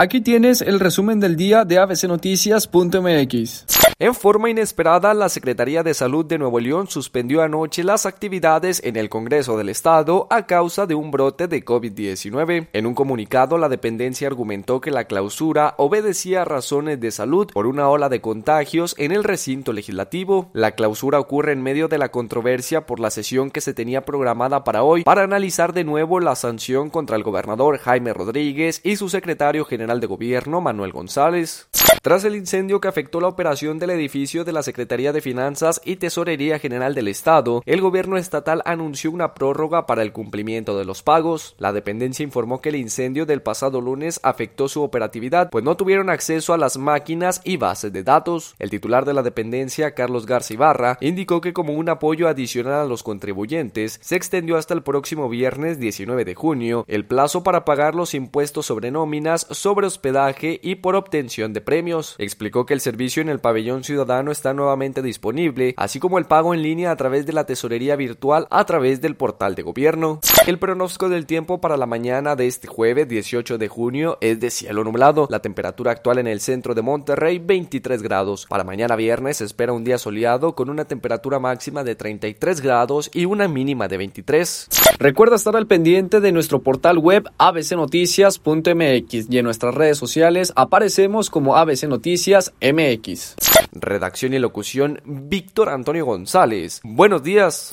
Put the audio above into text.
Aquí tienes el resumen del día de abcnoticias.mx. En forma inesperada, la Secretaría de Salud de Nuevo León suspendió anoche las actividades en el Congreso del Estado a causa de un brote de COVID-19. En un comunicado, la dependencia argumentó que la clausura obedecía a razones de salud por una ola de contagios en el recinto legislativo. La clausura ocurre en medio de la controversia por la sesión que se tenía programada para hoy para analizar de nuevo la sanción contra el gobernador Jaime Rodríguez y su secretario general de gobierno Manuel González. Tras el incendio que afectó la operación del edificio de la Secretaría de Finanzas y Tesorería General del Estado, el gobierno estatal anunció una prórroga para el cumplimiento de los pagos. La dependencia informó que el incendio del pasado lunes afectó su operatividad, pues no tuvieron acceso a las máquinas y bases de datos. El titular de la dependencia, Carlos García Ibarra, indicó que como un apoyo adicional a los contribuyentes, se extendió hasta el próximo viernes 19 de junio el plazo para pagar los impuestos sobre nóminas, sobre hospedaje y por obtención de Explicó que el servicio en el pabellón ciudadano está nuevamente disponible, así como el pago en línea a través de la tesorería virtual a través del portal de gobierno. El pronóstico del tiempo para la mañana de este jueves 18 de junio es de cielo nublado. La temperatura actual en el centro de Monterrey 23 grados. Para mañana viernes se espera un día soleado con una temperatura máxima de 33 grados y una mínima de 23. Recuerda estar al pendiente de nuestro portal web abcnoticias.mx y en nuestras redes sociales aparecemos como ABC Noticias MX. Redacción y locución Víctor Antonio González. Buenos días.